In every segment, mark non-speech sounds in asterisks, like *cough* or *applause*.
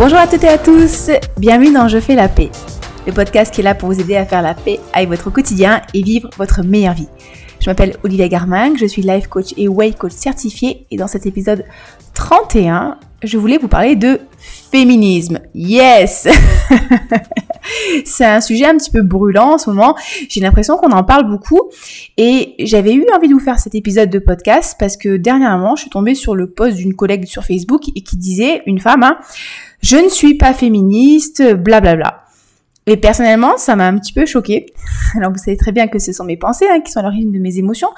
Bonjour à toutes et à tous, bienvenue dans Je fais la paix, le podcast qui est là pour vous aider à faire la paix avec votre quotidien et vivre votre meilleure vie. Je m'appelle Olivia Garmin, je suis life coach et way coach certifié et dans cet épisode 31, je voulais vous parler de féminisme. Yes *laughs* C'est un sujet un petit peu brûlant en ce moment. J'ai l'impression qu'on en parle beaucoup. Et j'avais eu envie de vous faire cet épisode de podcast parce que dernièrement, je suis tombée sur le post d'une collègue sur Facebook et qui disait, une femme, hein, je ne suis pas féministe, blablabla. Bla bla. Et personnellement, ça m'a un petit peu choquée. *laughs* Alors vous savez très bien que ce sont mes pensées hein, qui sont à l'origine de mes émotions.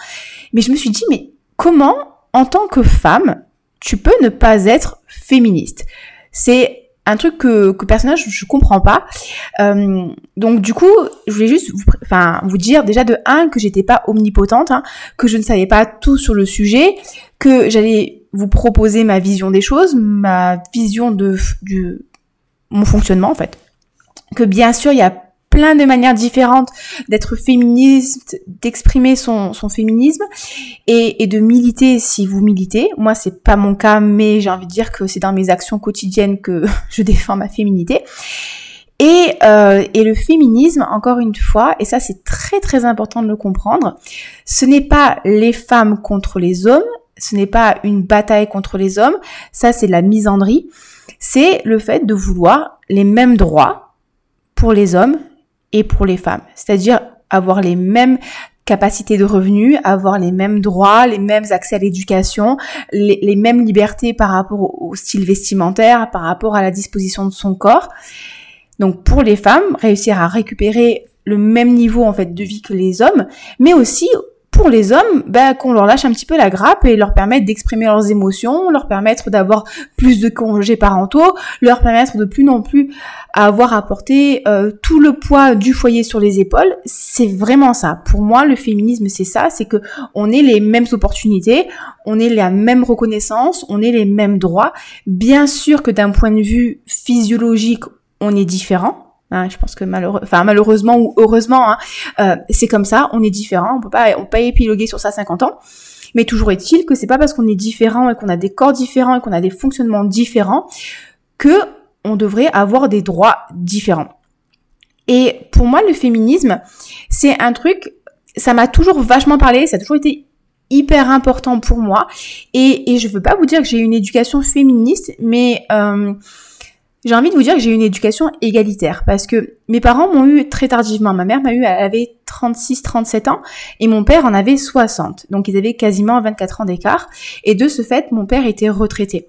Mais je me suis dit, mais comment, en tant que femme, tu peux ne pas être féministe? C'est un truc que, que personnage je comprends pas. Euh, donc du coup, je voulais juste vous, enfin, vous dire déjà de un que j'étais pas omnipotente, hein, que je ne savais pas tout sur le sujet, que j'allais vous proposer ma vision des choses, ma vision de, de mon fonctionnement en fait. Que bien sûr il y a plein de manières différentes d'être féministe, d'exprimer son, son féminisme et, et, de militer si vous militez. Moi, c'est pas mon cas, mais j'ai envie de dire que c'est dans mes actions quotidiennes que *laughs* je défends ma féminité. Et, euh, et le féminisme, encore une fois, et ça c'est très très important de le comprendre, ce n'est pas les femmes contre les hommes, ce n'est pas une bataille contre les hommes, ça c'est la misandrie, c'est le fait de vouloir les mêmes droits pour les hommes et pour les femmes. C'est-à-dire avoir les mêmes capacités de revenus, avoir les mêmes droits, les mêmes accès à l'éducation, les, mêmes libertés par rapport au, style vestimentaire, par rapport à la disposition de son corps. Donc pour les femmes, réussir à récupérer le même niveau en fait de vie que les hommes, mais aussi pour les hommes, ben, qu'on leur lâche un petit peu la grappe et leur permettre d'exprimer leurs émotions, leur permettre d'avoir plus de congés parentaux, leur permettre de plus non plus avoir à porter euh, tout le poids du foyer sur les épaules. C'est vraiment ça. Pour moi, le féminisme, c'est ça, c'est que on ait les mêmes opportunités, on ait la même reconnaissance, on ait les mêmes droits. Bien sûr que d'un point de vue physiologique, on est différent Hein, je pense que malheureusement ou heureusement, hein, euh, c'est comme ça. On est différent. On peut pas, peut pas épiloguer sur ça 50 ans. Mais toujours est-il que c'est pas parce qu'on est différent et qu'on a des corps différents et qu'on a des fonctionnements différents que on devrait avoir des droits différents. Et pour moi, le féminisme, c'est un truc, ça m'a toujours vachement parlé, ça a toujours été hyper important pour moi. Et, et je veux pas vous dire que j'ai une éducation féministe, mais euh, j'ai envie de vous dire que j'ai eu une éducation égalitaire parce que mes parents m'ont eu très tardivement. Ma mère m'a eu, elle avait 36, 37 ans et mon père en avait 60. Donc ils avaient quasiment 24 ans d'écart. Et de ce fait, mon père était retraité.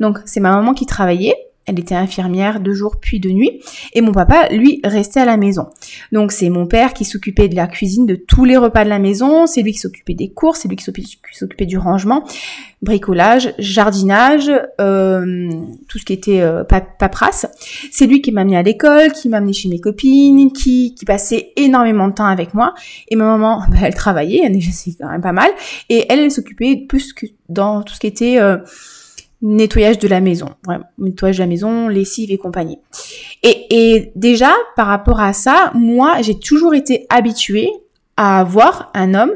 Donc c'est ma maman qui travaillait elle était infirmière de jour puis de nuit. Et mon papa, lui, restait à la maison. Donc c'est mon père qui s'occupait de la cuisine, de tous les repas de la maison. C'est lui qui s'occupait des courses, c'est lui qui s'occupait du rangement, bricolage, jardinage, euh, tout ce qui était euh, paperasse. C'est lui qui m'a mis à l'école, qui m'a amené chez mes copines, qui, qui passait énormément de temps avec moi. Et ma maman, *laughs* bah, elle travaillait, elle c'est quand même pas mal. Et elle, elle s'occupait plus que dans tout ce qui était... Euh, nettoyage de la maison, nettoyage de la maison, lessive et compagnie. Et, et déjà, par rapport à ça, moi, j'ai toujours été habituée à avoir un homme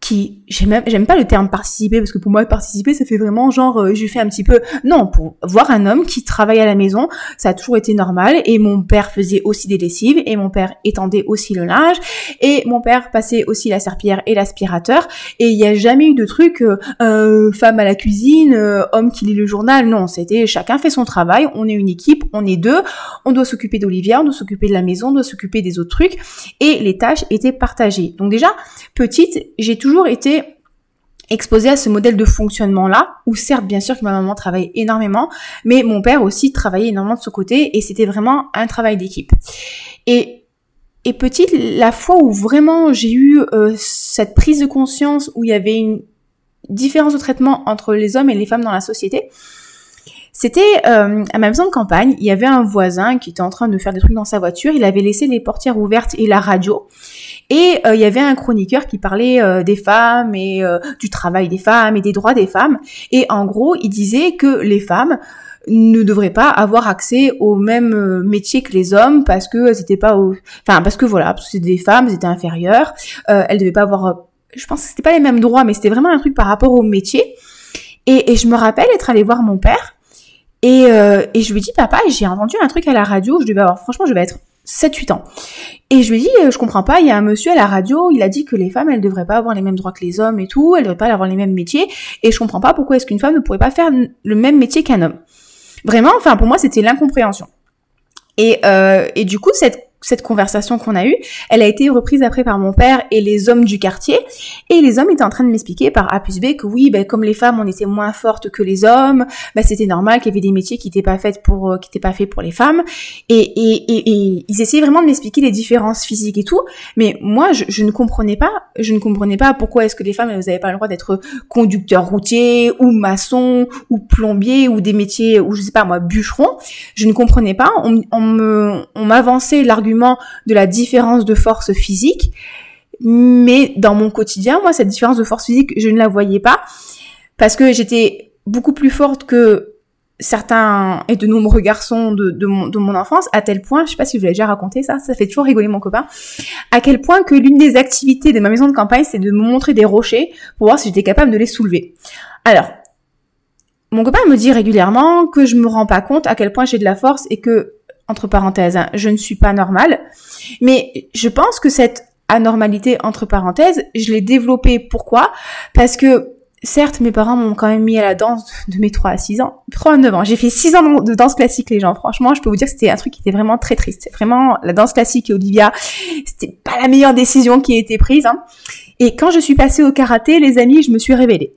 qui j'aime j'aime pas le terme participer parce que pour moi participer ça fait vraiment genre euh, je fais un petit peu non pour voir un homme qui travaille à la maison ça a toujours été normal. Et mon père faisait aussi des lessives et mon père étendait aussi le linge et mon père passait aussi la serpillière et l'aspirateur. Et il y a jamais eu de truc euh, euh femme à la cuisine euh, homme qui lit le journal. Non c'était chacun fait son travail on est une équipe on est deux on doit s'occuper d'Olivia on doit s'occuper de la maison on doit s'occuper des autres trucs et les tâches étaient partagées. Donc déjà petite j'ai toujours toujours été exposée à ce modèle de fonctionnement-là, où certes, bien sûr que ma maman travaillait énormément, mais mon père aussi travaillait énormément de ce côté, et c'était vraiment un travail d'équipe. Et, et petite, la fois où vraiment j'ai eu euh, cette prise de conscience, où il y avait une différence de traitement entre les hommes et les femmes dans la société, c'était euh, à ma maison de campagne, il y avait un voisin qui était en train de faire des trucs dans sa voiture, il avait laissé les portières ouvertes et la radio. Et euh, il y avait un chroniqueur qui parlait euh, des femmes et euh, du travail des femmes et des droits des femmes. Et en gros, il disait que les femmes ne devraient pas avoir accès au même métier que les hommes parce que c'était pas au... enfin parce que voilà parce que c'était des femmes elles étaient inférieures euh, elles devaient pas avoir je pense que c'était pas les mêmes droits mais c'était vraiment un truc par rapport au métier et, je me rappelle être allée voir mon père Et, je lui dis, papa, j'ai entendu un truc à la radio, je devais avoir, franchement, je vais être 7-8 ans. Et je lui dis, euh, je comprends pas, il y a un monsieur à la radio, il a dit que les femmes, elles devraient pas avoir les mêmes droits que les hommes et tout, elles devraient pas avoir les mêmes métiers, et je comprends pas pourquoi est-ce qu'une femme ne pourrait pas faire le même métier qu'un homme. Vraiment, enfin, pour moi, c'était l'incompréhension. Et, euh, et du coup, cette cette conversation qu'on a eue, elle a été reprise après par mon père et les hommes du quartier. Et les hommes étaient en train de m'expliquer par A plus B que oui, ben, comme les femmes, on était moins fortes que les hommes, ben, c'était normal qu'il y avait des métiers qui n'étaient pas faits pour, euh, qui étaient pas faits pour les femmes. Et, et, et, et ils essayaient vraiment de m'expliquer les différences physiques et tout. Mais moi, je, je, ne comprenais pas, je ne comprenais pas pourquoi est-ce que les femmes, elles n'avaient pas le droit d'être conducteurs routiers ou maçons ou plombiers ou des métiers, ou je sais pas moi, bûcherons. Je ne comprenais pas. On, on me, on m'avançait l'argument de la différence de force physique. Mais dans mon quotidien, moi, cette différence de force physique, je ne la voyais pas parce que j'étais beaucoup plus forte que certains et de nombreux garçons de, mon, enfance, à tel point, je sais pas si vous l'ai déjà raconté ça, ça fait toujours rigoler mon copain, à quel point que l'une des activités de ma maison de campagne, c'est de me montrer des rochers pour voir si j'étais capable de les soulever. Alors, mon copain me dit régulièrement que je me rends pas compte à quel point j'ai de la force et que entre parenthèses, hein, je ne suis pas normale. Mais je pense que cette anormalité, entre parenthèses, je l'ai développée. Pourquoi? Parce que certes, mes parents m'ont quand même mis à la danse de mes 3 à 6 ans. 3 à 9 ans. J'ai fait 6 ans de danse classique, les gens. Franchement, je peux vous dire que c'était un truc qui était vraiment très triste. Vraiment, la danse classique et Olivia, c'était pas la meilleure décision qui a été prise. Hein. Et quand je suis passée au karaté, les amis, je me suis révélée.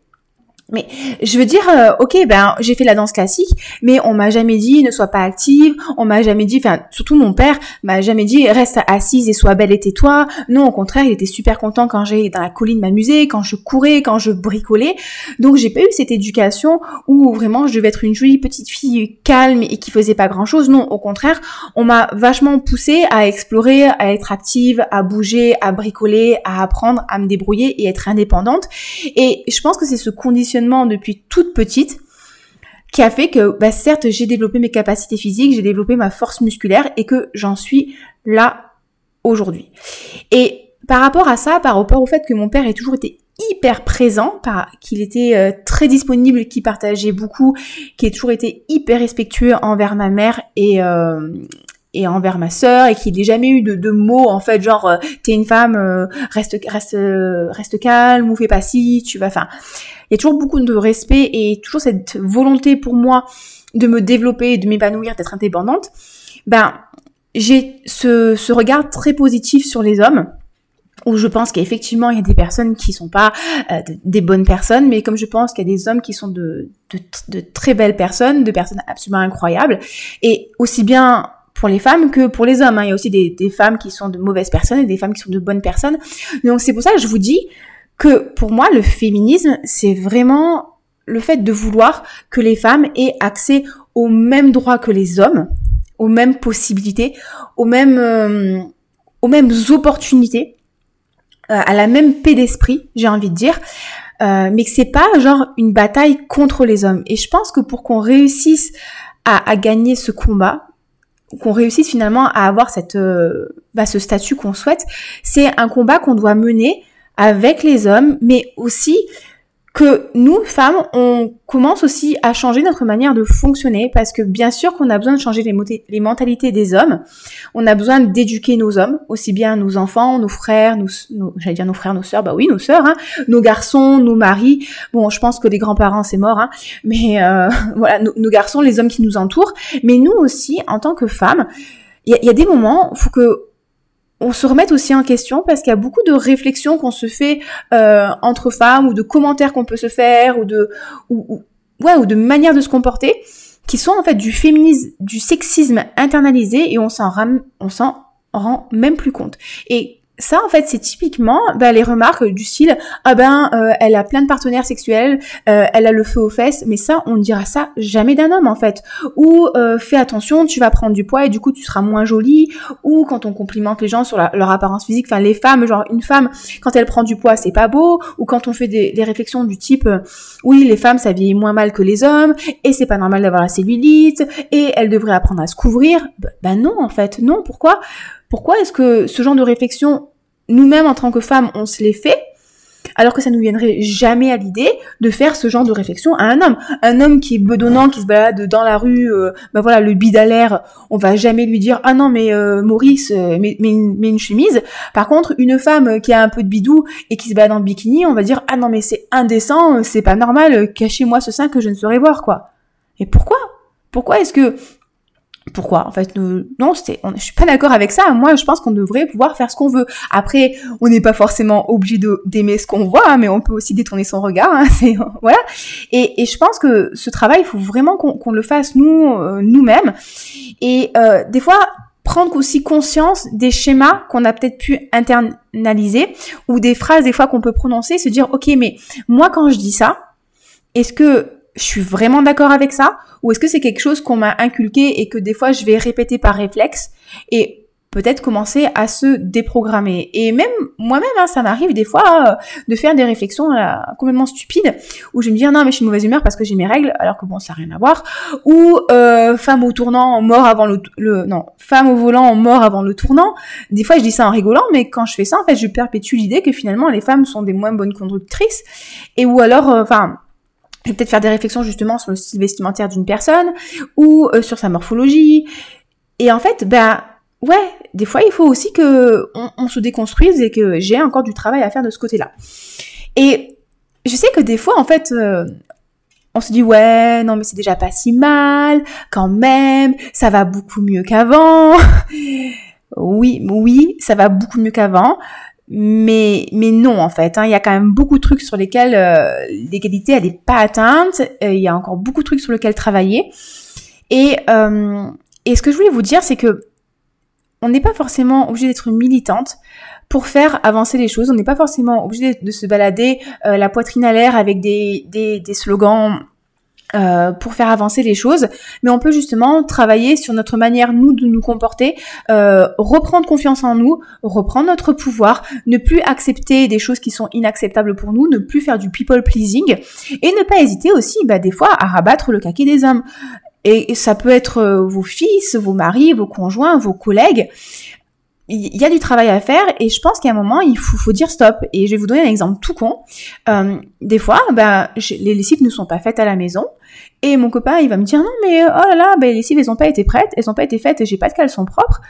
Mais je veux dire, euh, ok, ben j'ai fait la danse classique, mais on m'a jamais dit ne sois pas active, on m'a jamais dit, enfin surtout mon père m'a jamais dit reste assise et sois belle et tais-toi. Non, au contraire, il était super content quand j'allais dans la colline m'amuser, quand je courais, quand je bricolais. Donc j'ai pas eu cette éducation où vraiment je devais être une jolie petite fille calme et qui faisait pas grand chose. Non, au contraire, on m'a vachement poussée à explorer, à être active, à bouger, à bricoler, à apprendre, à me débrouiller et être indépendante. Et je pense que c'est ce conditionnement depuis toute petite qui a fait que, bah, certes, j'ai développé mes capacités physiques, j'ai développé ma force musculaire et que j'en suis là aujourd'hui. Et par rapport à ça, par rapport au fait que mon père ait toujours été hyper présent, qu'il était euh, très disponible, qu'il partageait beaucoup, qu'il ait toujours été hyper respectueux envers ma mère et, euh, et envers ma sœur et qu'il n'ait jamais eu de, mots en fait genre euh, t'es une femme reste reste reste calme ou fais pas si tu vas enfin y a toujours beaucoup de respect et toujours cette volonté pour moi de me développer, de m'épanouir, d'être indépendante, ben j'ai ce, regard très positif sur les hommes où je pense qu'effectivement il y a des personnes qui sont pas euh, des bonnes personnes, mais comme je pense qu'il y a des hommes qui sont de, très belles personnes, de personnes absolument incroyables, et aussi bien pour les femmes que pour les hommes. Hein. Il y a aussi des, femmes qui sont de mauvaises personnes et des femmes qui sont de bonnes personnes. Donc c'est pour ça que je vous dis, que pour moi, le féminisme, c'est vraiment le fait de vouloir que les femmes aient accès aux mêmes droits que les hommes, aux mêmes possibilités, aux mêmes, euh, aux mêmes opportunités, euh, à la même paix d'esprit, j'ai envie de dire. Euh, mais que c'est pas genre une bataille contre les hommes. Et je pense que pour qu'on réussisse à, à, gagner ce combat, qu'on réussisse finalement à avoir cette, bah, ce statut qu'on souhaite, c'est un combat qu'on doit mener avec les hommes, mais aussi que nous, femmes, on commence aussi à changer notre manière de fonctionner parce que bien sûr qu'on a besoin de changer les, mentalités des hommes. On a besoin d'éduquer nos hommes, aussi bien nos enfants, nos frères, nos, j'allais dire nos frères, nos sœurs, bah oui, nos sœurs, hein, nos garçons, nos maris. Bon, je pense que les grands-parents, c'est mort, hein, mais euh, *laughs* voilà, nos, garçons, les hommes qui nous entourent. Mais nous aussi, en tant que femmes, il y, a, des moments, il faut que on se remette aussi en question parce qu'il y a beaucoup de réflexions qu'on se fait euh, entre femmes ou de commentaires qu'on peut se faire ou de ou, ouais ou de manières de se comporter qui sont en fait du féminisme, du sexisme internalisé et on s'en on s'en rend même plus compte. Et ça en fait c'est typiquement bah, les remarques du style ah ben euh, elle a plein de partenaires sexuels euh, elle a le feu aux fesses mais ça on ne dira ça jamais d'un homme en fait. Ou euh, fais attention tu vas prendre du poids et du coup tu seras moins jolie ou quand on complimente les gens sur leur apparence physique enfin les femmes genre une femme quand elle prend du poids c'est pas beau. Ou quand on fait des, réflexions du type oui les femmes ça vieillit moins mal que les hommes et c'est pas normal d'avoir la cellulite et elles devraient apprendre à se couvrir ben non en fait. Non pourquoi? Pourquoi est-ce que ce genre de réflexion, nous-mêmes en tant que femmes, on se les fait alors que ça nous viendrait jamais à l'idée de faire ce genre de réflexion à un homme? Un homme qui est bedonnant, qui se balade dans la rue, ben voilà, le bide à l'air, on va jamais lui dire ah non mais euh, Maurice, euh, mets, une, chemise. Par contre, une femme qui a un peu de bidou et qui se balade en bikini, on va dire ah non mais c'est indécent, c'est pas normal, cachez-moi ce sein que je ne saurais voir quoi. Et pourquoi? Pourquoi est-ce que pourquoi? En fait, nous, non, c'était, on, je suis pas d'accord avec ça. Moi, je pense qu'on devrait pouvoir faire ce qu'on veut. Après, on n'est pas forcément obligé d'aimer ce qu'on voit, hein, mais on peut aussi détourner son regard. Hein, *laughs* c'est voilà. Et, et, je pense que ce travail, il faut vraiment qu'on, le fasse nous, euh, nous-mêmes. Et euh, des fois, prendre aussi conscience des schémas qu'on a peut-être pu internaliser ou des phrases des fois qu'on peut prononcer, se dire, ok, mais moi quand je dis ça, est-ce que je suis vraiment d'accord avec ça? Ou est-ce que c'est quelque chose qu'on m'a inculqué et que des fois je vais répéter par réflexe et peut-être commencer à se déprogrammer? Et même moi-même, hein, ça m'arrive des fois euh, de faire des réflexions euh, complètement stupides où je me dis non mais je suis mauvaise humeur parce que j'ai mes règles alors que bon ça n'a rien à voir. Ou euh, femme au tournant mort avant le, non femme au volant mort avant le tournant. Des fois je dis ça en rigolant mais quand je fais ça en fait je perpétue l'idée que finalement les femmes sont des moins bonnes conductrices et ou alors enfin vais peut-être faire des réflexions justement sur le style vestimentaire d'une personne ou euh, sur sa morphologie. Et en fait, ben ouais, des fois il faut aussi que on, se déconstruise et que j'ai encore du travail à faire de ce côté-là. Et je sais que des fois en fait euh, on se dit ouais non mais c'est déjà pas si mal quand même ça va beaucoup mieux qu'avant *laughs* oui oui ça va beaucoup mieux qu'avant mais mais non en fait hein. il y a quand même beaucoup de trucs sur lesquels euh, l'égalité elle n'est pas atteinte. Euh, il y a encore beaucoup de trucs sur lesquels travailler. Et euh, et ce que je voulais vous dire c'est que on n'est pas forcément obligé d'être militante pour faire avancer les choses. On n'est pas forcément obligé de, se balader la poitrine à l'air avec des, des, des slogans euh, pour faire avancer les choses, mais on peut justement travailler sur notre manière nous de nous comporter, euh, reprendre confiance en nous, reprendre notre pouvoir, ne plus accepter des choses qui sont inacceptables pour nous, ne plus faire du people pleasing et ne pas hésiter aussi, bah, des fois, à rabattre le caquet des hommes. Et ça peut être euh, vos fils, vos maris, vos conjoints, vos collègues il y a du travail à faire et je pense qu'à un moment il faut, faut, dire stop. Et je vais vous donner un exemple tout con. Euh, des fois ben les lessives ne sont pas faites à la maison et mon copain il va me dire non mais oh là là ben, les lessives elles ont pas été prêtes elles ont pas été faites et j'ai pas de caleçon propre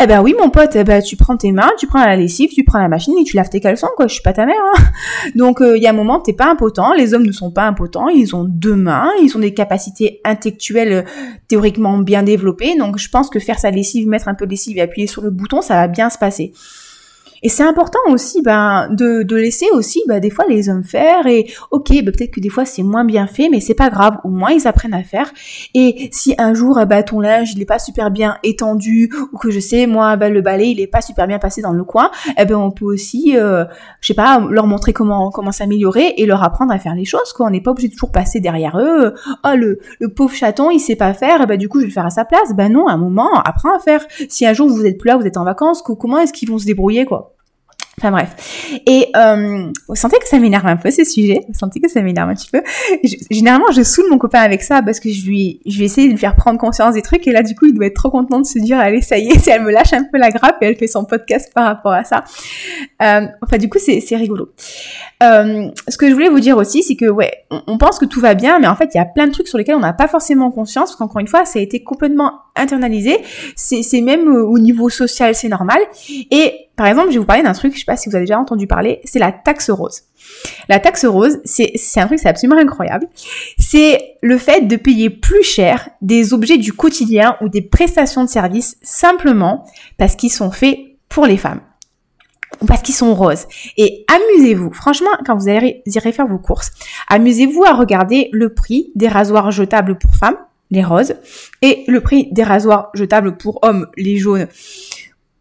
eh ben oui, mon pote, eh ben, tu prends tes mains, tu prends la lessive, tu prends la machine et tu laves tes caleçons, quoi. Je suis pas ta mère. Hein. *laughs* Donc, euh, il y a un moment, t'es pas impotent. Les hommes ne sont pas impotents. Ils ont deux mains. Ils ont des capacités intellectuelles euh, théoriquement bien développées. Donc, je pense que faire sa lessive, mettre un peu de lessive et appuyer sur le bouton, ça va bien se passer. Et c'est important aussi ben, de, de laisser aussi ben, des fois les hommes faire et ok ben, peut-être que des fois c'est moins bien fait mais c'est pas grave. Au moins ils apprennent à faire. Et si un jour ben, ton linge il est pas super bien étendu ou que je sais moi ben, le balai il est pas super bien passé dans le coin eh ben on peut aussi euh, je sais pas leur montrer comment comment s'améliorer et leur apprendre à faire les choses quoi. On n'est pas obligé de toujours passer derrière eux oh le, le pauvre chaton il sait pas faire et ben du coup je vais le faire à sa place. Ben non à un moment apprends à faire. Si un jour vous êtes plus là vous êtes en vacances comment est-ce qu'ils vont se débrouiller quoi? Enfin bref. Et euh, vous sentez que ça m'énerve un peu ce sujet? Vous sentez que ça m'énerve un petit peu? Généralement, je saoule mon copain avec ça parce que je lui, je vais essayer de lui faire prendre conscience des trucs et là, du coup, il doit être trop content de se dire, allez, ça y est, si elle me lâche un peu la grappe et elle fait son podcast par rapport à ça. Euh, enfin, du coup, c'est rigolo. Euh, ce que je voulais vous dire aussi, c'est que ouais, on, pense que tout va bien, mais en fait, il y a plein de trucs sur lesquels on n'a pas forcément conscience, parce qu'encore une fois, ça a été complètement internalisé. C'est même euh, au niveau social, c'est normal. Et par exemple, je vais vous parler d'un truc, je sais pas si vous avez déjà entendu parler, c'est la taxe rose. La taxe rose, c'est un truc, c'est absolument incroyable. C'est le fait de payer plus cher des objets du quotidien ou des prestations de services simplement parce qu'ils sont faits pour les femmes parce qu'ils sont roses. Et amusez-vous, franchement, quand vous irez faire vos courses, amusez-vous à regarder le prix des rasoirs jetables pour femmes, les roses, et le prix des rasoirs jetables pour hommes, les jaunes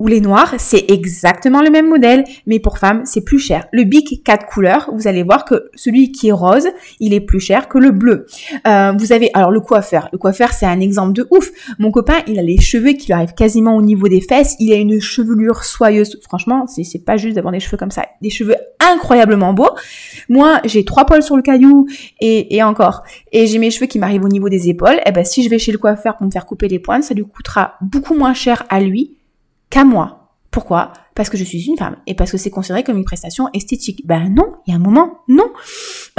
ou les noirs, c'est exactement le même modèle, mais pour femmes, c'est plus cher. Le Bic 4 couleurs, vous allez voir que celui qui est rose, il est plus cher que le bleu. Euh, vous avez, alors le coiffeur, le coiffeur, c'est un exemple de ouf. Mon copain, il a les cheveux qui lui arrivent quasiment au niveau des fesses, il a une chevelure soyeuse. Franchement, c'est pas juste d'avoir des cheveux comme ça, des cheveux incroyablement beaux. Moi, j'ai trois poils sur le caillou et, et encore, et j'ai mes cheveux qui m'arrivent au niveau des épaules. Et eh ben, si je vais chez le coiffeur pour me faire couper les pointes, ça lui coûtera beaucoup moins cher à lui qu'à moi. Pourquoi? Parce que je suis une femme et parce que c'est considéré comme une prestation esthétique. Ben non, il y a un moment, non.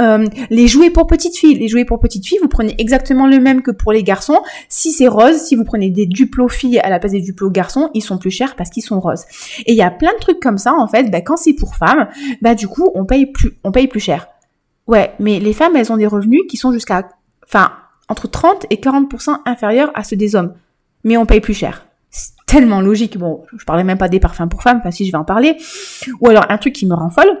Euh, les jouets pour petites filles, les jouets pour petites filles, vous prenez exactement le même que pour les garçons. Si c'est rose, si vous prenez des duplos filles à la place des duplos garçons, ils sont plus chers parce qu'ils sont roses. Et il y a plein de trucs comme ça en fait. Ben, quand c'est pour femmes, ben du coup on paye plus, on paye plus cher. Ouais, mais les femmes elles ont des revenus qui sont jusqu'à, enfin entre 30 et 40% inférieurs à ceux des hommes, mais on paye plus cher tellement logique. Bon, je parlais même pas des parfums pour femmes, enfin si je vais en parler. Ou alors un truc qui me rend folle,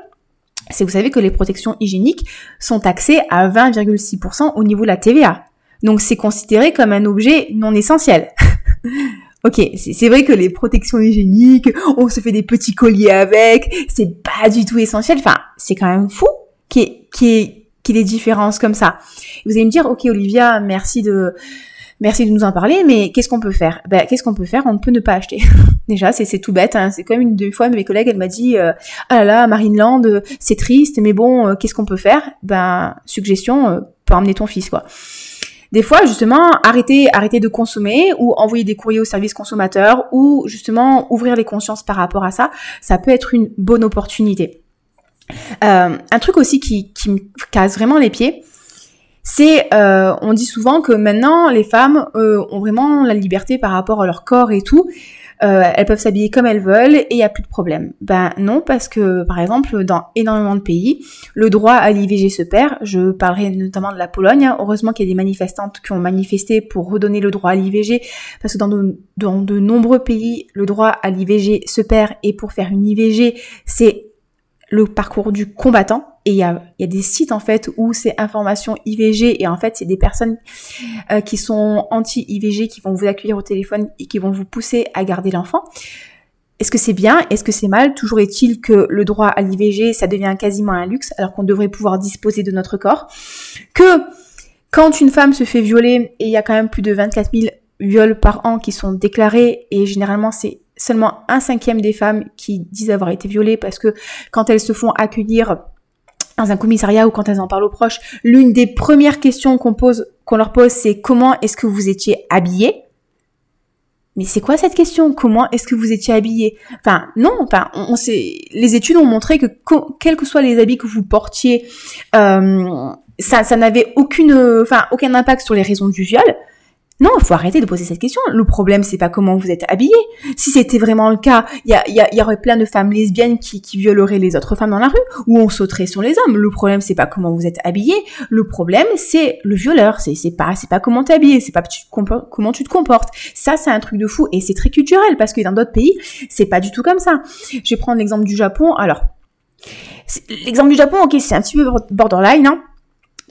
c'est vous savez que les protections hygiéniques sont taxées à 20,6% au niveau de la TVA. Donc c'est considéré comme un objet non essentiel. *laughs* ok, c'est vrai que les protections hygiéniques, on se fait des petits colliers avec, c'est pas du tout essentiel. Enfin, c'est quand même fou qu'il y, y ait des différences comme ça. Vous allez me dire, ok Olivia, merci de merci de nous en parler, mais qu'est-ce qu'on peut faire? Ben, qu'est-ce qu'on peut faire? On peut ne pas acheter. *laughs* Déjà, c'est tout bête. Hein. C'est comme une deux fois, mes collègues, elle m'a dit, euh, ah là là, Marineland, c'est triste, mais bon, euh, qu'est-ce qu'on peut faire Ben, suggestion, euh, pas emmener ton fils, quoi. Des fois, justement, arrêter, arrêter de consommer ou envoyer des courriers au service consommateur ou justement ouvrir les consciences par rapport à ça, ça peut être une bonne opportunité. Euh, un truc aussi qui, qui me casse vraiment les pieds, c'est, euh, on dit souvent que maintenant les femmes euh, ont vraiment la liberté par rapport à leur corps et tout. Euh, elles peuvent s'habiller comme elles veulent et il n'y a plus de problème. Ben non, parce que par exemple, dans énormément de pays, le droit à l'IVG se perd. Je parlerai notamment de la Pologne. Heureusement qu'il y a des manifestantes qui ont manifesté pour redonner le droit à l'IVG, parce que dans de, dans de nombreux pays, le droit à l'IVG se perd et pour faire une IVG, c'est le parcours du combattant. Et il y a, y a, des sites en fait où c'est information IVG et en fait c'est des personnes euh, qui sont anti-IVG qui vont vous accueillir au téléphone et qui vont vous pousser à garder l'enfant. Est-ce que c'est bien? Est-ce que c'est mal? Toujours est-il que le droit à l'IVG, ça devient quasiment un luxe alors qu'on devrait pouvoir disposer de notre corps. Que quand une femme se fait violer, et il y a quand même plus de 24 000 viols par an qui sont déclarés, et généralement c'est seulement un cinquième des femmes qui disent avoir été violées parce que quand elles se font accueillir dans un commissariat ou quand elles en parlent aux proches, l'une des premières questions qu'on pose, qu'on leur pose, c'est comment est-ce que vous étiez habillé mais c'est quoi cette question? Comment est-ce que vous étiez habillé Enfin, non, enfin, on, sait, les études ont montré que quels que soient les habits que vous portiez, euh, ça, ça n'avait aucune, enfin, aucun impact sur les raisons du viol. Non, il faut arrêter de poser cette question. Le problème, c'est pas comment vous êtes habillé. Si c'était vraiment le cas, il y, aurait plein de femmes lesbiennes qui, violeraient les autres femmes dans la rue, ou on sauterait sur les hommes. Le problème, c'est pas comment vous êtes habillé. Le problème, c'est le violeur. C'est, c'est pas, c'est pas comment t'es habillé. C'est pas comment tu te comportes. Ça, c'est un truc de fou et c'est très culturel parce que dans d'autres pays, c'est pas du tout comme ça. Je vais prendre l'exemple du Japon. Alors, l'exemple du Japon, ok, c'est un petit peu borderline, hein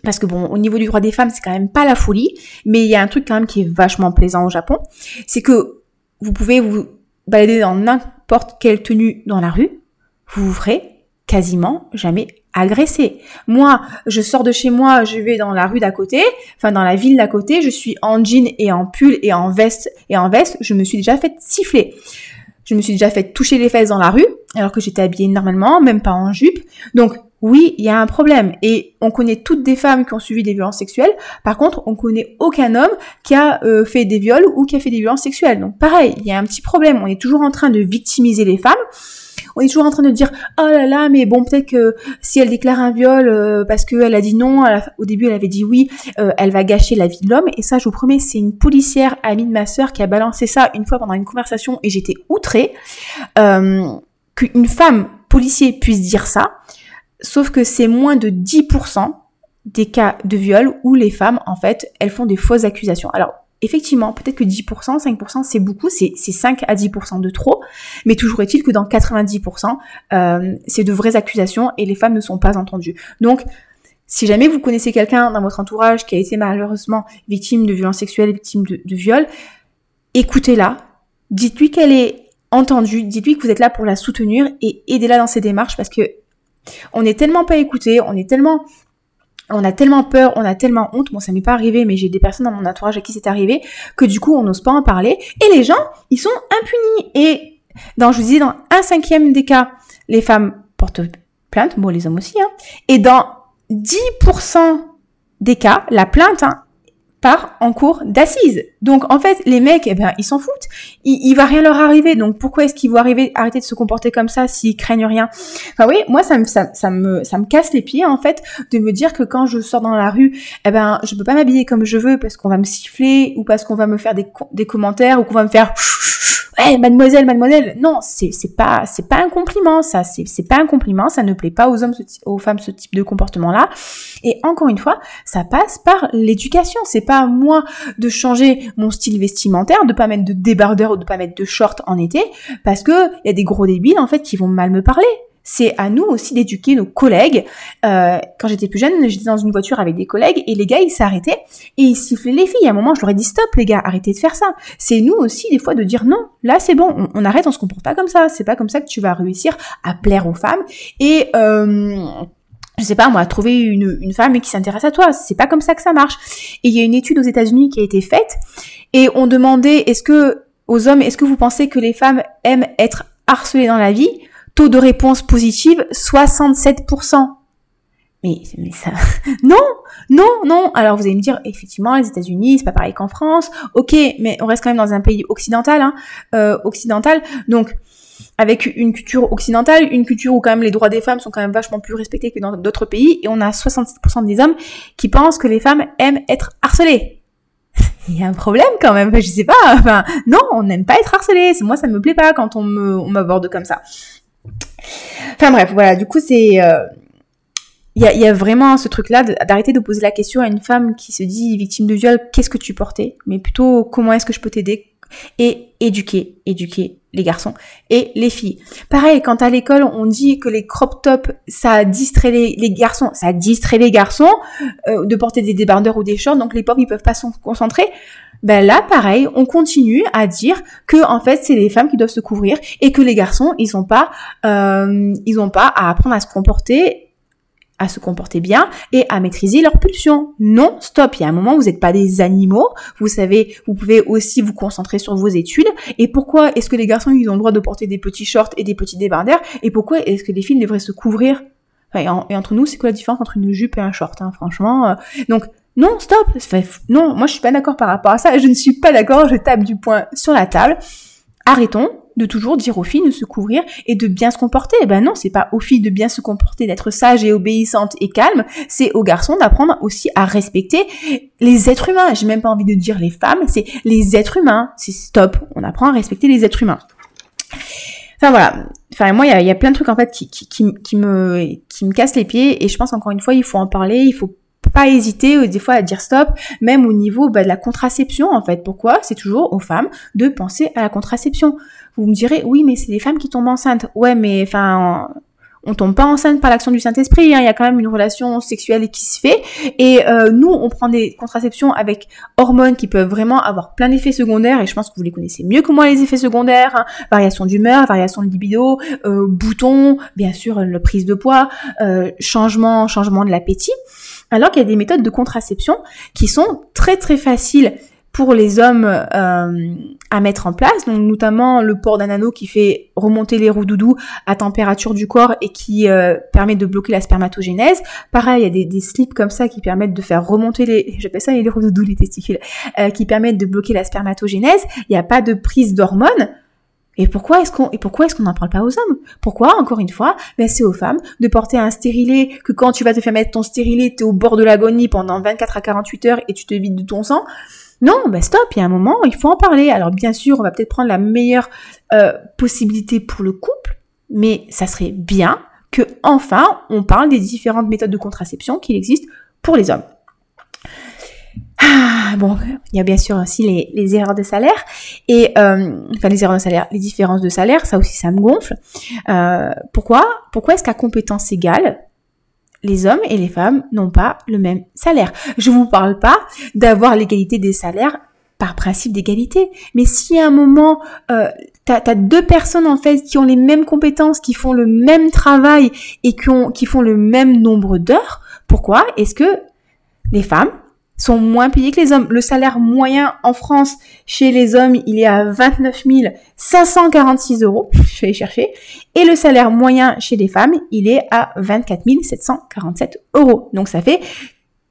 parce que bon, au niveau du droit des femmes, c'est quand même pas la folie, mais il y a un truc quand même qui est vachement plaisant au Japon, c'est que vous pouvez vous balader dans n'importe quelle tenue dans la rue, vous vous ferez quasiment jamais agresser. Moi, je sors de chez moi, je vais dans la rue d'à côté, enfin dans la ville d'à côté, je suis en jean et en pull et en veste et en veste, je me suis déjà fait siffler. Je me suis déjà fait toucher les fesses dans la rue, alors que j'étais habillée normalement, même pas en jupe. Donc, oui, il y a un problème. Et on connaît toutes des femmes qui ont subi des violences sexuelles. Par contre, on connaît aucun homme qui a euh, fait des viols ou qui a fait des violences sexuelles. Donc pareil, il y a un petit problème. On est toujours en train de victimiser les femmes. On est toujours en train de dire oh là là mais bon peut-être que si elle déclare un viol euh, parce qu'elle a dit non au début elle avait dit oui euh, elle va gâcher la vie de l'homme et ça je vous promets c'est une policière amie de ma sœur qui a balancé ça une fois pendant une conversation et j'étais outrée qu'une femme policier puisse dire ça Sauf que c'est moins de 10% des cas de viol où les femmes, en fait, elles font des fausses accusations. Alors, effectivement, peut-être que 10%, 5%, c'est beaucoup, c'est 5 à 10% de trop, mais toujours est-il que dans 90%, euh, c'est de vraies accusations et les femmes ne sont pas entendues. Donc, si jamais vous connaissez quelqu'un dans votre entourage qui a été malheureusement victime de violences sexuelles, victime de, de viol, écoutez-la, dites-lui qu'elle est entendue, dites-lui que vous êtes là pour la soutenir et aidez-la dans ses démarches parce que on n'est tellement pas écouté, on est tellement on a tellement peur, on a tellement honte, bon ça m'est pas arrivé, mais j'ai des personnes dans mon entourage à qui c'est arrivé, que du coup on n'ose pas en parler, et les gens, ils sont impunis. Et dans, je vous disais, dans un cinquième des cas, les femmes portent plainte, bon les hommes aussi, hein, et dans 10% des cas, la plainte, hein, part en cours d'assises. Donc en fait, les mecs, eh ben, ils s'en foutent. Il, il va rien leur arriver. Donc pourquoi est-ce qu'ils vont arriver, arrêter de se comporter comme ça s'ils craignent rien? Enfin oui, moi ça me, me, ça me casse les pieds en fait de me dire que quand je sors dans la rue, eh ben, je peux pas m'habiller comme je veux parce qu'on va me siffler ou parce qu'on va me faire des, des commentaires ou qu'on va me faire hey, mademoiselle, mademoiselle. Non, c'est c'est pas c'est pas un compliment, ça. C'est c'est pas un compliment. Ça ne plaît pas aux hommes, aux femmes ce type de comportement-là. Et encore une fois, ça passe par l'éducation. C'est pas à moi de changer mon style vestimentaire, de pas mettre de débardeur ou de pas mettre de short en été, parce que y a des gros débiles en fait qui vont mal me parler c'est à nous aussi d'éduquer nos collègues. Euh, quand j'étais plus jeune, j'étais dans une voiture avec des collègues et les gars, ils s'arrêtaient et ils sifflaient les filles. À un moment, je leur ai dit stop, les gars, arrêtez de faire ça. C'est nous aussi des fois de dire non. Là, c'est bon, on, arrête, on se comporte pas comme ça. C'est pas comme ça que tu vas réussir à plaire aux femmes et euh, je sais pas moi, trouver une, femme qui s'intéresse à toi. C'est pas comme ça que ça marche. Et il y a une étude aux États-Unis qui a été faite et on demandait est-ce que aux hommes, est-ce que vous pensez que les femmes aiment être harcelées dans la vie? Taux de réponse positive, 67%. Mais, mais ça, *laughs* non, non, non. Alors vous allez me dire, effectivement, les États-Unis, c'est pas pareil qu'en France. Ok, mais on reste quand même dans un pays occidental, hein, euh, occidental. Donc, avec une culture occidentale, une culture où quand même les droits des femmes sont quand même vachement plus respectés que dans d'autres pays, et on a 67% des hommes qui pensent que les femmes aiment être harcelées. *laughs* Il y a un problème quand même, je sais pas, enfin, non, on n'aime pas être harcelé, moi ça me plaît pas quand on me, on m'aborde comme ça. Enfin bref, voilà, du coup c'est... Euh, il y, a, vraiment ce truc-là d'arrêter de poser la question à une femme qui se dit victime de viol, qu'est-ce que tu portais? Mais plutôt comment est-ce que je peux t'aider? Et éduquer, éduquer les garçons et les filles. Pareil, quand à l'école on dit que les crop tops ça distrait les, les garçons, ça distrait les garçons euh, de porter des débardeurs ou des shorts, donc les pauvres ils peuvent pas se concentrer ben là pareil, on continue à dire que en fait c'est les femmes qui doivent se couvrir et que les garçons ils ont pas euh, ils ont pas à apprendre à se comporter à se comporter bien et à maîtriser leurs pulsions. Non, stop, il y a un moment, vous n'êtes pas des animaux, vous savez, vous pouvez aussi vous concentrer sur vos études. Et pourquoi est-ce que les garçons, ils ont le droit de porter des petits shorts et des petits débardeurs? Et pourquoi est-ce que les filles devraient se couvrir? Et, entre nous, c'est quoi la différence entre une jupe et un short, hein, franchement euh. Donc, non, stop. Non, moi je suis pas d'accord par rapport à ça. Je ne suis pas d'accord. Je tape du poing sur la table. Arrêtons de toujours dire aux filles de se couvrir et de bien se comporter. Eh ben non, c'est pas aux filles de bien se comporter, d'être sage et obéissante et calme. C'est aux garçons d'apprendre aussi à respecter les êtres humains. J'ai même pas envie de dire les femmes, c'est les êtres humains. C'est stop. On apprend à respecter les êtres humains. Enfin voilà. Enfin moi, il y a, plein de trucs en fait qui, me qui me cassent les pieds et je pense encore une fois, il faut en parler. Il faut pas hésiter euh, des fois à dire stop, même au niveau bah, de la contraception en fait. Pourquoi? C'est toujours aux femmes de penser à la contraception. Vous me direz oui mais c'est les femmes qui tombent enceintes. Ouais mais enfin on tombe pas enceinte par l'action du Saint-Esprit, hein. il y a quand même une relation sexuelle qui se fait. Et euh, nous, on prend des contraceptions avec hormones qui peuvent vraiment avoir plein d'effets secondaires, et je pense que vous les connaissez mieux que moi les effets secondaires, hein. variation d'humeur, variation de libido, euh, boutons, bien sûr la prise de poids, euh, changement, changement de l'appétit alors qu'il y a des méthodes de contraception qui sont très très faciles pour les hommes euh, à mettre en place, donc notamment le port d'un anneau qui fait remonter les roues doudou à température du corps et qui euh, permet de bloquer la spermatogénèse. Pareil, il y a des, slips comme ça qui permettent de faire remonter les, j'appelle ça les roues doudou, les testicules, euh, qui permettent de bloquer la spermatogénèse. Il n'y a pas de prise d'hormones. Et pourquoi est-ce qu'on et pourquoi est-ce qu'on n'en parle pas aux hommes? Pourquoi encore une fois Ben c'est aux femmes de porter un stérilet que quand tu vas te faire mettre ton stérilet, t'es au bord de l'agonie pendant 24 à 48 heures et tu te vides de ton sang? Non, ben stop, il y a un moment, il faut en parler. Alors bien sûr, on va peut-être prendre la meilleure euh, possibilité pour le couple, mais ça serait bien que enfin on parle des différentes méthodes de contraception qui existent pour les hommes. Ah, bon, il y a bien sûr aussi les, les erreurs de salaire et euh, enfin les erreurs de salaire, les différences de salaire, ça aussi ça me gonfle. Euh, pourquoi? Pourquoi est-ce qu'à compétence égale, les hommes et les femmes n'ont pas le même salaire? Je vous parle pas d'avoir l'égalité des salaires par principe d'égalité, mais si à un moment euh, t'as as deux personnes en fait qui ont les mêmes compétences, qui font le même travail et qui, ont, qui font le même nombre d'heures, pourquoi est-ce que les femmes sont moins payés que les hommes. Le salaire moyen en France chez les hommes, il est à 29 546 euros. *laughs* Je vais aller chercher. Et le salaire moyen chez les femmes, il est à 24 747 euros. Donc ça fait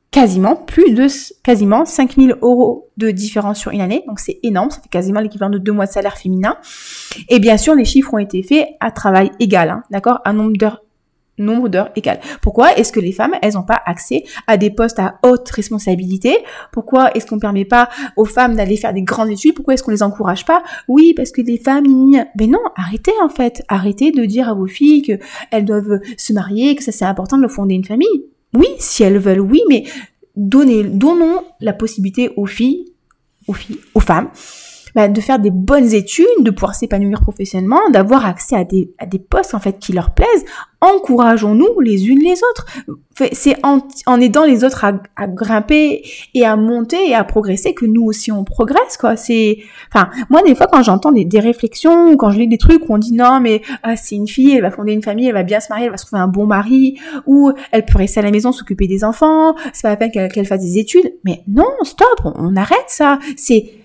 quasiment plus de quasiment 5000 euros de différence sur une année. Donc c'est énorme, ça fait quasiment l'équivalent de deux mois de salaire féminin. Et bien sûr, les chiffres ont été faits à travail égal, hein, d'accord, un nombre d'heures nombre d'heures égal. Pourquoi est-ce que les femmes, elles n'ont pas accès à des postes à haute responsabilité? Pourquoi est-ce qu'on ne permet pas aux femmes d'aller faire des grandes études? Pourquoi est-ce qu'on les encourage pas? Oui, parce que les femmes, mais non, arrêtez en fait, arrêtez de dire à vos filles qu'elles doivent se marier, que ça c'est important de fonder une famille. Oui, si elles veulent, oui, mais donnez, donnons la possibilité aux filles, aux filles, aux femmes, bah, de faire des bonnes études, de pouvoir s'épanouir professionnellement, d'avoir accès à des, à des postes en fait qui leur plaisent. Encourageons-nous les unes les autres. C'est en, en, aidant les autres à, à, grimper et à monter et à progresser que nous aussi on progresse quoi. C'est, enfin, moi des fois quand j'entends des, des, réflexions quand je lis des trucs où on dit non mais ah, c'est une fille, elle va fonder une famille, elle va bien se marier, elle va se trouver un bon mari ou elle peut rester à la maison s'occuper des enfants, c'est pas la peine qu'elle fasse des études. Mais non, stop, on, on arrête ça. C'est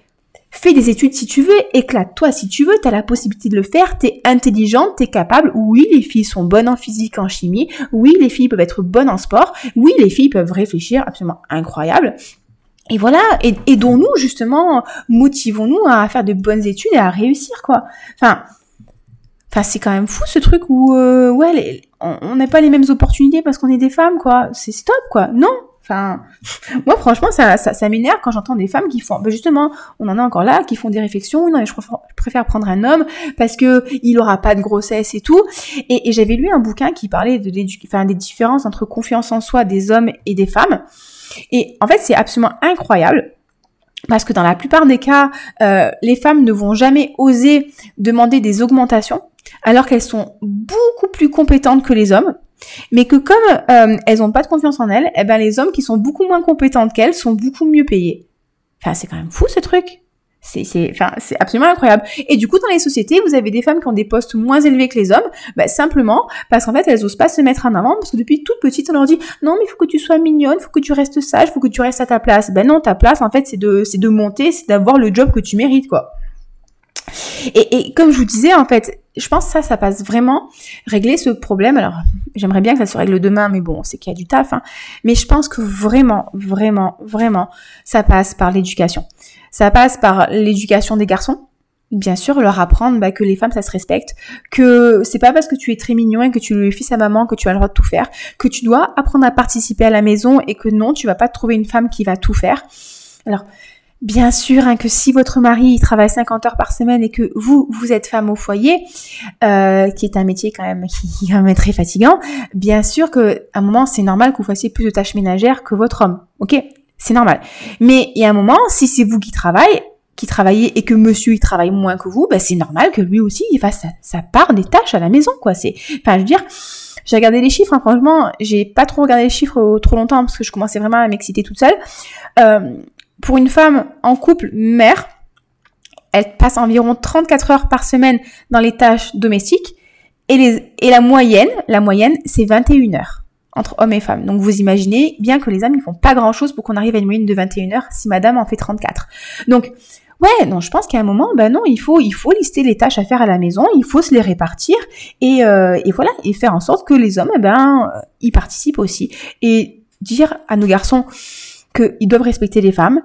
Fais des études si tu veux, éclate-toi si tu veux, t'as la possibilité de le faire, t'es intelligente, t'es capable. Oui, les filles sont bonnes en physique, en chimie. Oui, les filles peuvent être bonnes en sport. Oui, les filles peuvent réfléchir absolument incroyable. Et voilà, aidons-nous justement, motivons-nous à faire de bonnes études et à réussir quoi. Enfin, enfin c'est quand même fou ce truc où euh, ouais, on n'a pas les mêmes opportunités parce qu'on est des femmes quoi. C'est stop quoi. Non, Enfin, moi franchement, ça, ça, ça m'énerve quand j'entends des femmes qui font, ben justement, on en a encore là, qui font des réflexions. Non, mais je préfère, prendre un homme parce que il aura pas de grossesse et tout. Et, j'avais lu un bouquin qui parlait de enfin, des différences entre confiance en soi des hommes et des femmes. Et en fait, c'est absolument incroyable. Parce que dans la plupart des cas, euh, les femmes ne vont jamais oser demander des augmentations alors qu'elles sont beaucoup plus compétentes que les hommes. Mais que comme euh, elles n'ont pas de confiance en elles, eh ben les hommes qui sont beaucoup moins compétentes qu'elles sont beaucoup mieux payés. Enfin, c'est quand même fou ce truc. C'est, c'est, enfin, c'est absolument incroyable. Et du coup, dans les sociétés, vous avez des femmes qui ont des postes moins élevés que les hommes, bah, simplement parce qu'en fait, elles osent pas se mettre en avant, parce que depuis toute petite, on leur dit, non, mais il faut que tu sois mignonne, faut que tu restes sage, faut que tu restes à ta place. Ben non, ta place, en fait, c'est de, c'est de monter, c'est d'avoir le job que tu mérites, quoi. Et, comme je vous disais, en fait, je pense que ça, ça passe vraiment régler ce problème. Alors, j'aimerais bien que ça se règle demain, mais bon, c'est qu'il y a du taf. Hein. Mais je pense que vraiment, vraiment, vraiment, ça passe par l'éducation. Ça passe par l'éducation des garçons. Bien sûr, leur apprendre bah, que les femmes, ça se respecte, que c'est pas parce que tu es très mignon et que tu le fils à maman que tu as le droit de tout faire, que tu dois apprendre à participer à la maison et que non, tu vas pas trouver une femme qui va tout faire. Alors, Bien sûr hein, que si votre mari travaille 50 heures par semaine et que vous, vous êtes femme au foyer, euh, qui est un métier quand même qui, est très fatigant, bien sûr que à un moment c'est normal que vous fassiez plus de tâches ménagères que votre homme. Ok, c'est normal. Mais il y a un moment, si c'est vous qui travaillez, qui travaillez et que monsieur il travaille moins que vous, ben c'est normal que lui aussi il fasse sa, part des tâches à la maison quoi. C'est, enfin je veux dire, j'ai regardé les chiffres. Hein, franchement, j'ai pas trop regardé les chiffres trop longtemps parce que je commençais vraiment à m'exciter toute seule. Euh, pour une femme en couple mère, elle passe environ 34 heures par semaine dans les tâches domestiques et, la moyenne, la moyenne, c'est 21 heures entre hommes et femmes. Donc vous imaginez bien que les hommes, ils font pas grand chose pour qu'on arrive à une moyenne de 21 heures si madame en fait 34. Donc, ouais, non, je pense qu'à un moment, ben non, il faut, il faut lister les tâches à faire à la maison, il faut se les répartir et, euh, et voilà, et faire en sorte que les hommes, eh ben, euh, y participent aussi. Et dire à nos garçons, qu'ils doivent respecter les femmes,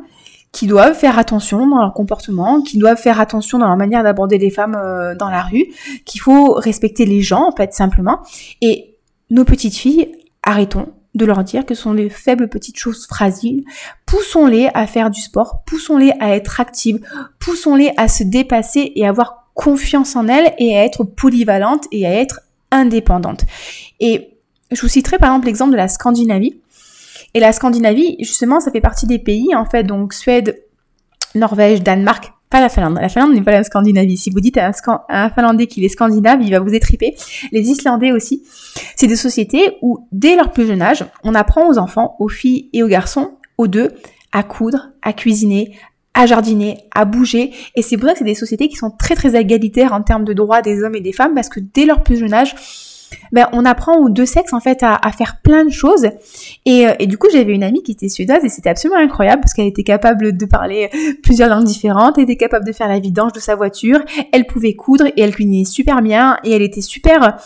qu'ils doivent faire attention dans leur comportement, qu'ils doivent faire attention dans leur manière d'aborder les femmes euh, dans la rue, qu'il faut respecter les gens en fait simplement. Et nos petites filles, arrêtons de leur dire que ce sont des faibles petites choses fragiles. Poussons-les à faire du sport, poussons-les à être actives, poussons-les à se dépasser et avoir confiance en elles et à être polyvalentes et à être indépendantes. Et je vous citerai par exemple l'exemple de la Scandinavie. Et la Scandinavie, justement, ça fait partie des pays, en fait, donc Suède, Norvège, Danemark, pas la Finlande. La Finlande n'est pas la Scandinavie. Si vous dites à un, Finlandais qu'il est scandinave, il va vous étriper. Les Islandais aussi. C'est des sociétés où, dès leur plus jeune âge, on apprend aux enfants, aux filles et aux garçons, aux deux, à coudre, à cuisiner, à jardiner, à bouger. Et c'est pour ça que c'est des sociétés qui sont très très égalitaires en termes de droits des hommes et des femmes, parce que dès leur plus jeune âge, ben, on apprend aux deux sexes en fait à, faire plein de choses. Et, euh, et du coup, j'avais une amie qui était suédoise et c'était absolument incroyable parce qu'elle était capable de parler plusieurs langues différentes, elle était capable de faire la vidange de sa voiture, elle pouvait coudre et elle cuisinait super bien et elle était super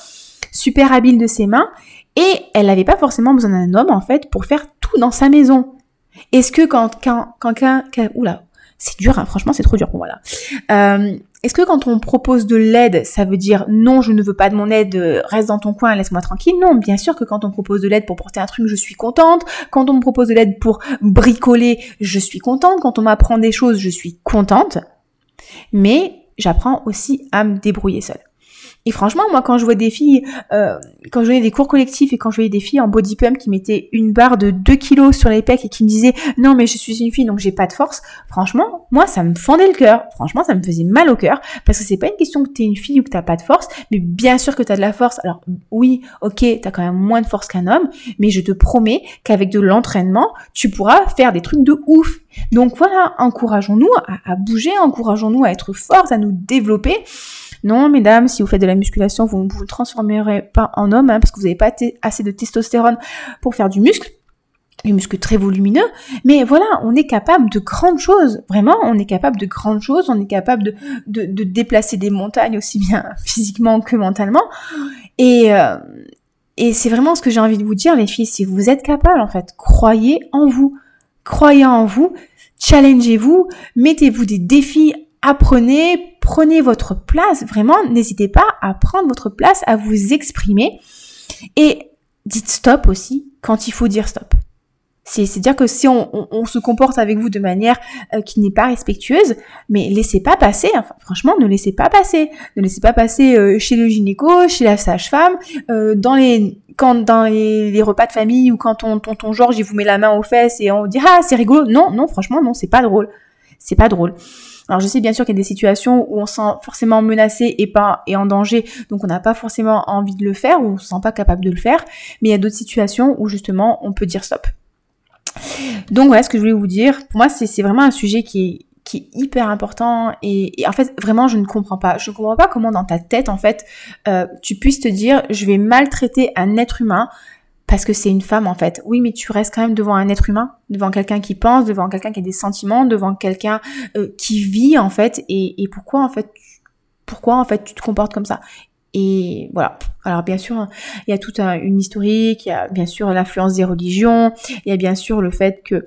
super habile de ses mains. Et elle n'avait pas forcément besoin d'un homme, en fait, pour faire tout dans sa maison. Est-ce que quand, quand, quand, quand oula, c'est dur, hein, franchement, c'est trop dur pour moi là. Euh, est-ce que quand on propose de l'aide, ça veut dire non, je ne veux pas de mon aide, reste dans ton coin, laisse-moi tranquille? Non, bien sûr que quand on propose de l'aide pour porter un truc, je suis contente. Quand on me propose de l'aide pour bricoler, je suis contente. Quand on m'apprend des choses, je suis contente. Mais j'apprends aussi à me débrouiller seule. Et franchement, moi, quand je vois des filles, euh, quand je voyais des cours collectifs et quand je voyais des filles en body pump qui mettaient une barre de 2 kilos sur les pecs et qui me disaient non mais je suis une fille donc j'ai pas de force, franchement, moi ça me fendait le cœur. Franchement, ça me faisait mal au cœur parce que c'est pas une question que t'es une fille ou que t'as pas de force, mais bien sûr que t'as de la force. Alors oui, ok, t'as quand même moins de force qu'un homme, mais je te promets qu'avec de l'entraînement, tu pourras faire des trucs de ouf. Donc voilà, encourageons-nous à, bouger, encourageons-nous à être fortes, à nous développer. Non, mesdames, si vous faites de la musculation, vous ne vous transformerez pas en homme hein, parce que vous n'avez pas assez de testostérone pour faire du muscle. Du muscle très volumineux, mais voilà, on est capable de grandes choses, vraiment, on est capable de grandes choses, on est capable de, de, déplacer des montagnes aussi bien *laughs* physiquement que mentalement, et, euh, et c'est vraiment ce que j'ai envie de vous dire, les filles, si vous êtes capable, en fait, croyez en vous, croyez en vous, challengez-vous, mettez-vous des défis, apprenez, prenez votre place, vraiment, n'hésitez pas à prendre votre place, à vous exprimer et dites stop aussi quand il faut dire stop. C'est-à-dire que si on, se comporte avec vous de manière euh, qui n'est pas respectueuse, mais laissez pas passer, enfin, franchement, ne laissez pas passer. Ne laissez pas passer euh, chez le gynéco, chez la sage-femme, euh, dans les repas de famille ou quand ton tonton Georges vous met la main aux fesses et on dit ah c'est rigolo. Non, non, franchement non, c'est pas drôle. C'est pas drôle. Alors je sais bien sûr qu'il y a des situations où on se sent forcément menacé et pas et en danger, donc on n'a pas forcément envie de le faire ou on se sent pas capable de le faire, mais il y a d'autres situations où justement on peut dire stop. Donc voilà ce que je voulais vous dire. Pour moi c'est vraiment un sujet qui est qui est hyper important et, en fait vraiment je ne comprends pas je ne comprends pas comment dans ta tête en fait euh, tu puisses te dire je vais maltraiter un être humain parce que c'est une femme en fait. Oui, mais tu restes quand même devant un être humain, devant quelqu'un qui pense, devant quelqu'un qui a des sentiments, devant quelqu'un euh, qui vit en fait. Et, pourquoi en fait, pourquoi en fait tu te comportes comme ça? Et voilà. Alors bien sûr, il y a toute une historique, il y a bien sûr l'influence des religions, il y a bien sûr le fait que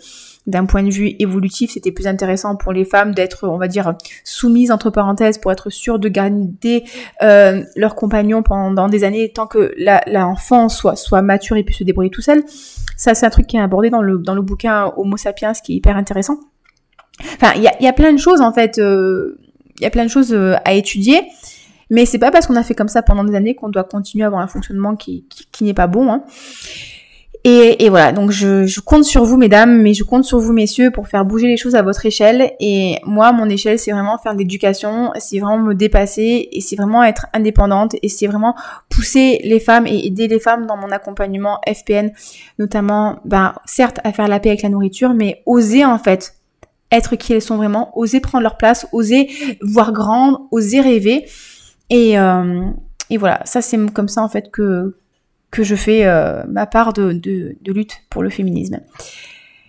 d'un point de vue évolutif, c'était plus intéressant pour les femmes d'être, on va dire, soumises entre parenthèses pour être sûres de garder euh, leur compagnon pendant des années tant que l'enfant soit, soit mature et puisse se débrouiller tout seul. Ça, c'est un truc qui est abordé dans le, dans le bouquin Homo sapiens qui est hyper intéressant. Enfin, il y a, y a plein de choses en fait, euh, il y a plein de choses euh, à étudier. Mais c'est pas parce qu'on a fait comme ça pendant des années qu'on doit continuer à avoir un fonctionnement qui, qui, n'est pas bon. Hein. Et, et, voilà, donc je, je, compte sur vous, mesdames, mais je compte sur vous, messieurs, pour faire bouger les choses à votre échelle. Et moi, mon échelle, c'est vraiment faire de l'éducation, c'est vraiment me dépasser, et c'est vraiment être indépendante, et c'est vraiment pousser les femmes et aider les femmes dans mon accompagnement FPN, notamment, ben, certes, à faire la paix avec la nourriture, mais oser en fait être qui elles sont vraiment, oser prendre leur place, oser voir grand, oser rêver. Et, euh, et voilà, ça c'est comme ça en fait que, que je fais euh, ma part de, de, lutte pour le féminisme.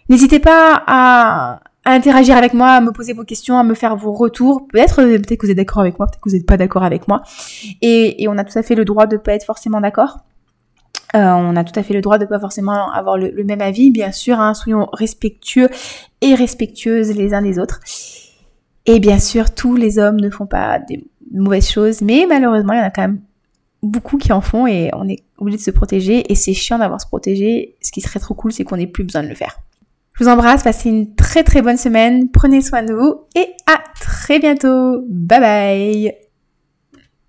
N'hésitez pas à, interagir avec moi, à me poser vos questions, à me faire vos retours. Peut-être peut que vous êtes d'accord avec moi, peut-être que vous n'êtes pas d'accord avec moi. Et, on a tout à fait le droit de ne pas être forcément d'accord. Euh, on a tout à fait le droit de pas forcément avoir le, le même avis, bien sûr. Hein, soyons respectueux et respectueuses les uns des autres. Et bien sûr, tous les hommes ne font pas des mauvaises choses, mais malheureusement, il y en a quand même beaucoup qui en font et on est obligé de se protéger et c'est chiant d'avoir se protéger. Ce qui serait trop cool, c'est qu'on n'ait plus besoin de le faire. Je vous embrasse, passez une très très bonne semaine, prenez soin de vous et à très bientôt. Bye bye